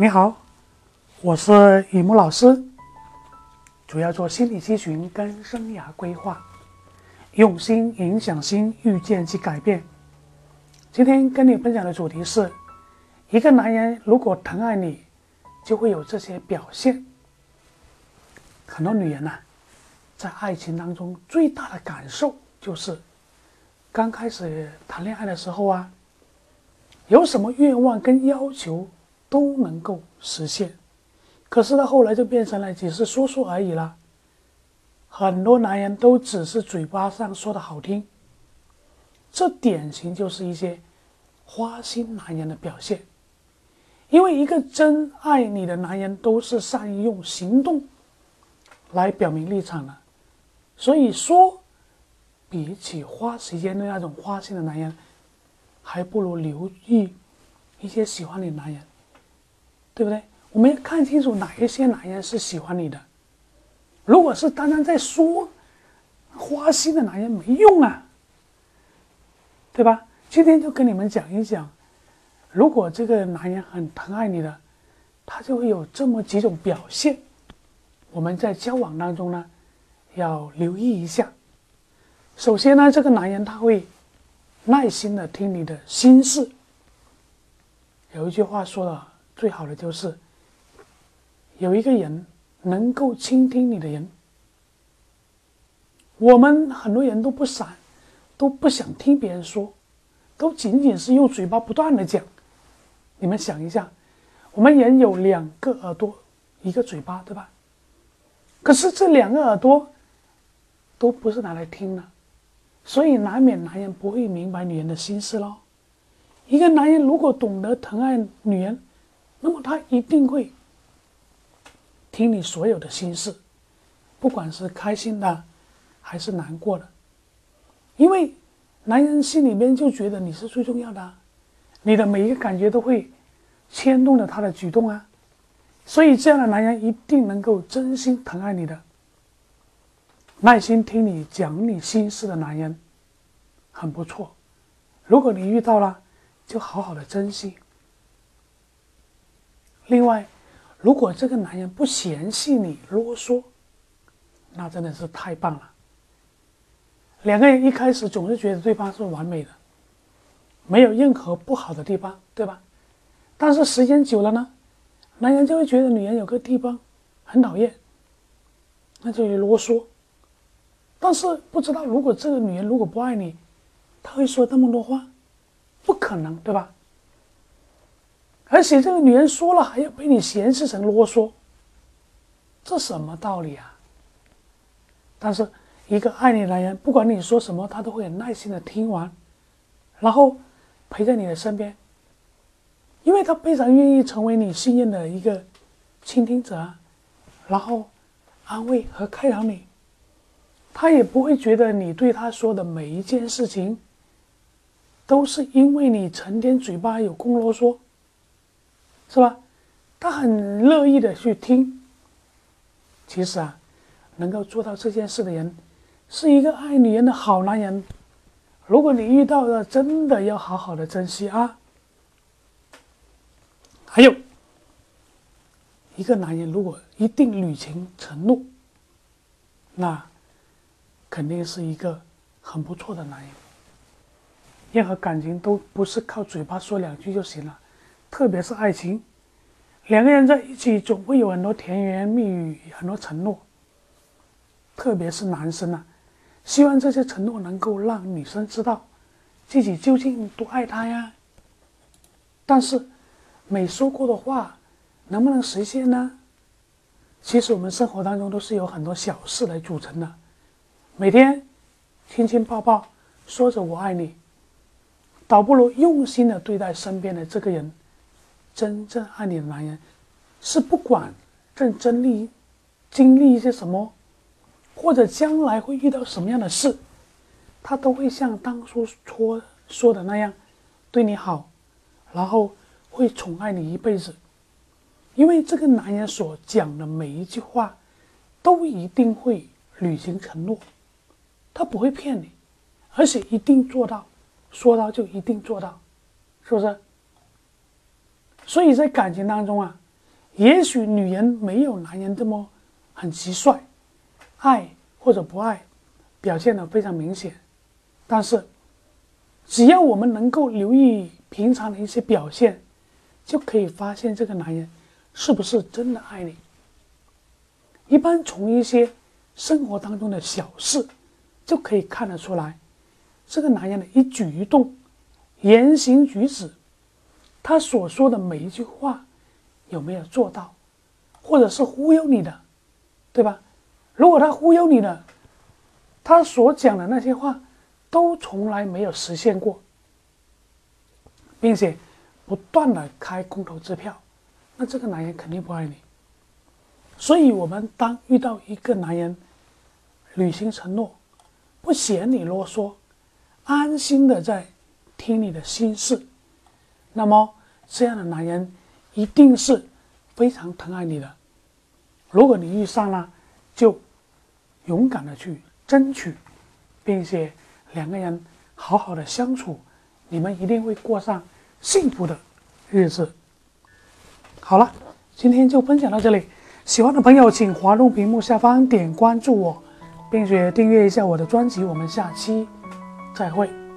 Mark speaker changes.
Speaker 1: 你好，我是雨木老师，主要做心理咨询跟生涯规划，用心影响心，遇见及改变。今天跟你分享的主题是：一个男人如果疼爱你，就会有这些表现。很多女人呐，在爱情当中最大的感受就是，刚开始谈恋爱的时候啊，有什么愿望跟要求。都能够实现，可是到后来就变成了只是说说而已了。很多男人都只是嘴巴上说的好听，这典型就是一些花心男人的表现。因为一个真爱你的男人都是善于用行动来表明立场的，所以说，比起花时间的那种花心的男人，还不如留意一些喜欢你的男人。对不对？我们要看清楚哪一些男人是喜欢你的。如果是单单在说花心的男人没用啊，对吧？今天就跟你们讲一讲，如果这个男人很疼爱你的，他就会有这么几种表现。我们在交往当中呢，要留意一下。首先呢，这个男人他会耐心的听你的心事。有一句话说的。最好的就是有一个人能够倾听你的人。我们很多人都不闪，都不想听别人说，都仅仅是用嘴巴不断的讲。你们想一下，我们人有两个耳朵，一个嘴巴，对吧？可是这两个耳朵都不是拿来听的，所以难免男人不会明白女人的心思喽。一个男人如果懂得疼爱女人，那么他一定会听你所有的心事，不管是开心的还是难过的，因为男人心里面就觉得你是最重要的，你的每一个感觉都会牵动着他的举动啊，所以这样的男人一定能够真心疼爱你的，耐心听你讲你心事的男人很不错，如果你遇到了，就好好的珍惜。另外，如果这个男人不嫌弃你啰嗦，那真的是太棒了。两个人一开始总是觉得对方是完美的，没有任何不好的地方，对吧？但是时间久了呢，男人就会觉得女人有个地方很讨厌，那就啰嗦。但是不知道，如果这个女人如果不爱你，她会说这么多话？不可能，对吧？而且这个女人说了还要被你嫌弃成啰嗦，这什么道理啊？但是一个爱你的男人，不管你说什么，他都会很耐心的听完，然后陪在你的身边，因为他非常愿意成为你信任的一个倾听者，然后安慰和开导你，他也不会觉得你对他说的每一件事情，都是因为你成天嘴巴有空啰嗦。是吧？他很乐意的去听。其实啊，能够做到这件事的人，是一个爱女人的好男人。如果你遇到了，真的要好好的珍惜啊。还有，一个男人如果一定履行承诺，那肯定是一个很不错的男人。任何感情都不是靠嘴巴说两句就行了。特别是爱情，两个人在一起总会有很多甜言蜜语，很多承诺。特别是男生啊，希望这些承诺能够让女生知道自己究竟多爱她呀。但是，没说过的话能不能实现呢？其实我们生活当中都是有很多小事来组成的，每天亲亲抱抱，说着我爱你，倒不如用心的对待身边的这个人。真正爱你的男人，是不管正经历经历一些什么，或者将来会遇到什么样的事，他都会像当初说说的那样，对你好，然后会宠爱你一辈子。因为这个男人所讲的每一句话，都一定会履行承诺，他不会骗你，而且一定做到，说到就一定做到，是不是？所以在感情当中啊，也许女人没有男人这么很直率，爱或者不爱表现的非常明显，但是只要我们能够留意平常的一些表现，就可以发现这个男人是不是真的爱你。一般从一些生活当中的小事就可以看得出来，这个男人的一举一动、言行举止，他所说的每一句话。有没有做到，或者是忽悠你的，对吧？如果他忽悠你的，他所讲的那些话都从来没有实现过，并且不断的开空头支票，那这个男人肯定不爱你。所以，我们当遇到一个男人履行承诺，不嫌你啰嗦，安心的在听你的心事，那么这样的男人。一定是非常疼爱你的。如果你遇上了，就勇敢的去争取，并且两个人好好的相处，你们一定会过上幸福的日子。好了，今天就分享到这里。喜欢的朋友请滑动屏幕下方点关注我，并且订阅一下我的专辑。我们下期再会。